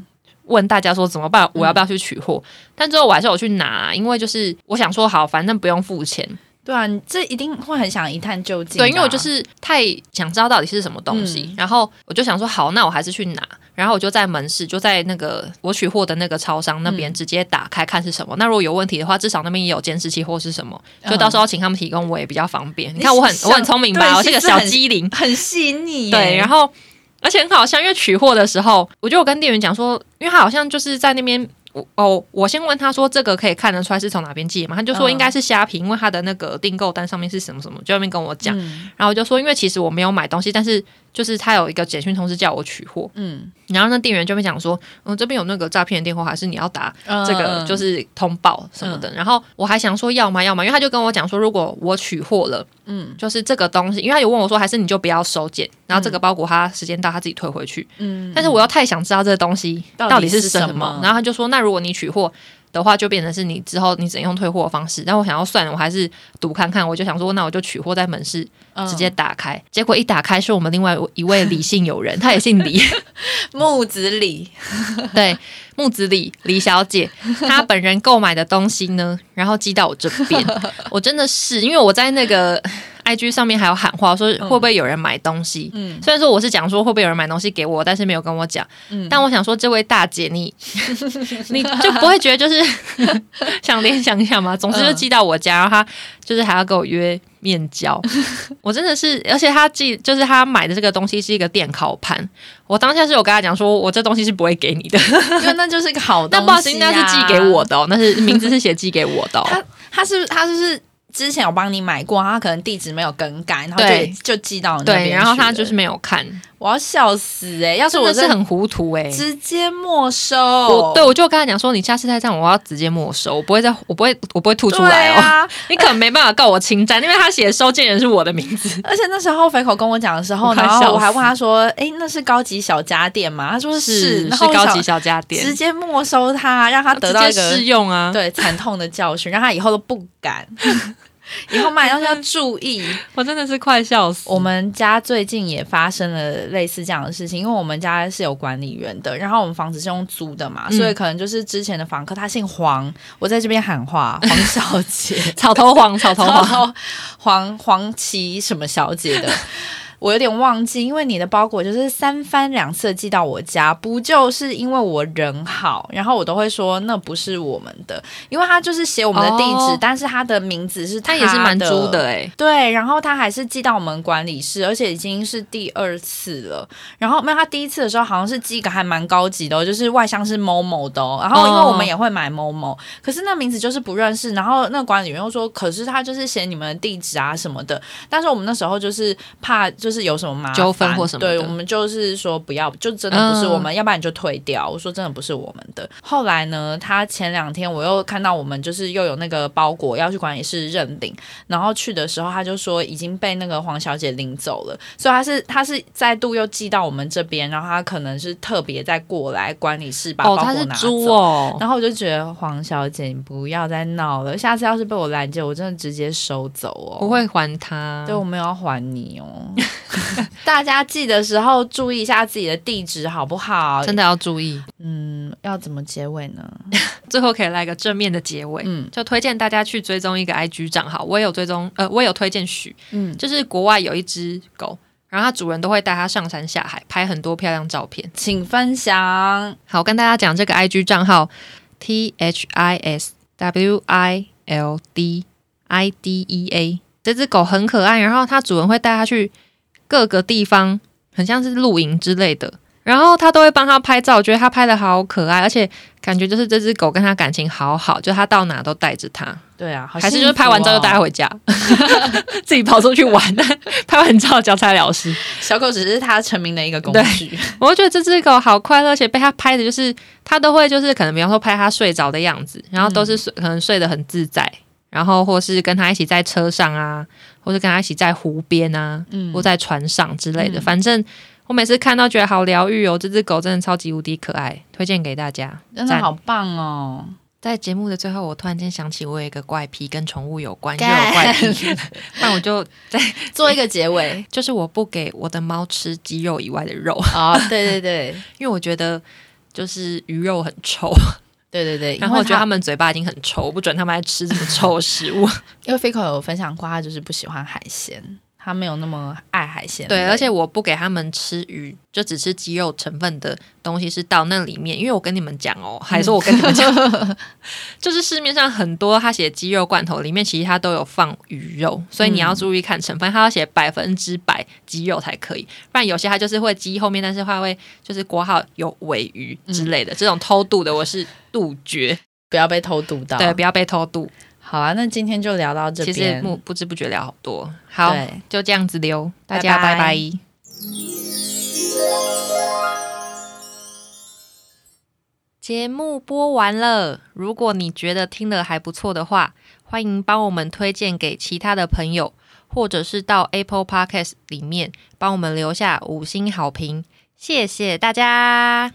问大家说怎么办？我要不要去取货？但最后我还是有去拿，因为就是我想说好，反正不用付钱。对啊，你这一定会很想一探究竟啊。对，因为我就是太想知道到底是什么东西，嗯然后我就想说好，那我还是去拿。然后我就在门市，就在那个我取货的那个超商那嗯边直接打开看是什么。那如果有问题的话，至少那边也有监视器或是什么，就嗯到时候请他们提供，我也比较方便。你看我很我很聪明吧？对我是个小机灵。很细腻。对，然后而且很好笑，因为取货的时候，我就有跟店员讲说，因为他好像就是在那边。我哦，我先问他说这个可以看得出来是从哪边寄的嘛？他就说嗯应该是虾皮，因为他的那个订购单上面是什么什么，就在那边跟我讲。嗯然后我就说，因为其实我没有买东西，但是就是他有一个简讯通知叫我取货，嗯，然后那店员就会讲说，嗯，这边有那个诈骗的电话，还是你要打嗯这个就是通报什么的。然后我还想说要吗？要吗，因为他就跟我讲说，如果我取货了，嗯。就是这个东西，因为他有问我说，还是你就不要收件，然后这个包裹他时间到他自己退回去。嗯，但是我又太想知道这个东西到到底底是什么，然后他就说，那如果你取货。的话就变成是你之后你只能用退货的方式，但我想要算了，我还是赌看看，我就想说，那我就取货在门市嗯。直接打开，结果一打开是我们另外一位李姓友人，他也姓李，木子李，对，木子李李小姐，她本人购买的东西呢，然后寄到我这边，我真的是因为我在那个 IG 上面还有喊话说会不会有人买东西，嗯虽然说我是讲说会不会有人买东西给我，但是没有跟我讲，嗯但我想说这位大姐你 你就不会觉得就是 想联想一下吗？总之就寄到我家，然后他就是还要跟我约。面交，我真的是，而且他寄就是他买的这个东西是一个电烤盘，我当下是有跟他讲说，我这东西是不会给你的，那那就是个好东西、啊。但不好意思，应该是寄给我的哦，那是名字是写寄给我的、哦。他他是他就是之前有帮你买过，他可能地址没有更改，然后就就寄到你那边对，然后他就是没有看，我要笑死哎、要是真我的是很糊涂哎、直接没收，我对我就跟他讲说，你下次再这样，我要直接没收，我不会再，我不会，我不会吐出来哦。啊！你可能没办法告我侵占，因为他写收件人是我的名字。而且那时候肥口跟我讲的时候，然后我还问他说：“哎，那是高级小家电吗？”他说是是高级小家电，直接没收他，让他得到一直接试用啊。对惨痛的教训，让他以后都不敢。以后买东西要注意。我真的是快笑死。我们家最近也发生了类似这样的事情，因为我们家是有管理员的，然后我们房子是用租的嘛，嗯所以可能就是之前的房客他姓黄，我在这边喊话，黄小姐，草头黄，草头黄，黄黄旗什么小姐的。我有点忘记，因为你的包裹就是三番两次寄到我家，不就是因为我人好，然后我都会说那不是我们的，因为他就是写我们的地址，哦但是他的名字是他也是蛮的猪的哎、对，然后他还是寄到我们管理室，而且已经是第二次了。然后没有，他第一次的时候好像是寄一个还蛮高级的、哦，就是外箱是某某的哦。然后因为我们也会买某某，可是那名字就是不认识。然后那个管理员又说，可是他就是写你们的地址啊什么的。但是我们那时候就是怕就是有什么麻烦纠纷或什么对，我们就是说不要，就真的不是我们，要不然你就退掉。我说真的不是我们的。后来呢，他前两天我又看到我们就是又有那个包裹要去管理室认领。然后去的时候，他就说已经被那个黄小姐领走了，所以他是他是再度又寄到我们这边，然后他可能是特别再过来管理室把包裹拿走。然后我就觉得黄小姐，你不要再闹了，下次要是被我拦截，我真的直接收走哦。我会还他。对，我没有要还你哦。大家寄的时候注意一下自己的地址好不好？真的要注意。嗯，要怎么结尾呢？最后可以来个正面的结尾，嗯就推荐大家去追踪一个 IG 账号，我也有追踪，呃，我也有推荐许，嗯，就是国外有一只狗，然后它主人都会带它上山下海，拍很多漂亮照片。请分享。好，我跟大家讲这个 IG 账号 T H I S W I L D I D E A，这只狗很可爱，然后它主人会带它去各个地方，很像是露营之类的。然后他都会帮他拍照，我觉得他拍的好可爱，而且感觉就是这只狗跟他感情好好，就他到哪都带着它，对啊，好还是就是拍完照就带回家，自己跑出去玩，拍完照交差了事。小狗只是他成名的一个工具。我觉得这只狗好快乐，而且被他拍的就是他都会就是可能比方说拍他睡着的样子，然后都是睡、可能睡得很自在，然后或是跟他一起在车上啊，或是跟他一起在湖边啊，嗯或在船上之类的，嗯反正。我每次看到觉得好疗愈哦，这只狗真的超级无敌可爱，推荐给大家。赞真的好棒哦！在节目的最后，我突然间想起，我有一个怪癖跟宠物有关，又有怪癖，那我就再做一个结尾，就是我不给我的猫吃鸡肉以外的肉啊。对对对，因为我觉得就是鱼肉很臭。对对对，然后我觉得他们嘴巴已经很臭，不准他们还吃这么臭的食物。因为 Fico 有分享过，他就是不喜欢海鲜。他没有那么爱海鲜，对，而且我不给他们吃鱼，就只吃鸡肉成分的东西是到那里面。因为我跟你们讲哦，还是我跟你们讲，就是市面上很多他写鸡肉罐头里面，其实他都有放鱼肉，所以你要注意看成分，他要写百分之百鸡肉才可以，不然有些他就是会鸡后面，但是他会就是国号有尾鱼之类的，这种偷渡的我是杜绝，不要被偷渡到，对，不要被偷渡。好啊，那今天就聊到这边。其实不不知不觉聊好多，好，就这样子溜，大家拜拜。节目播完了，如果你觉得听的还不错的话，欢迎帮我们推荐给其他的朋友，或者是到 Apple Podcast 里面帮我们留下五星好评，谢谢大家。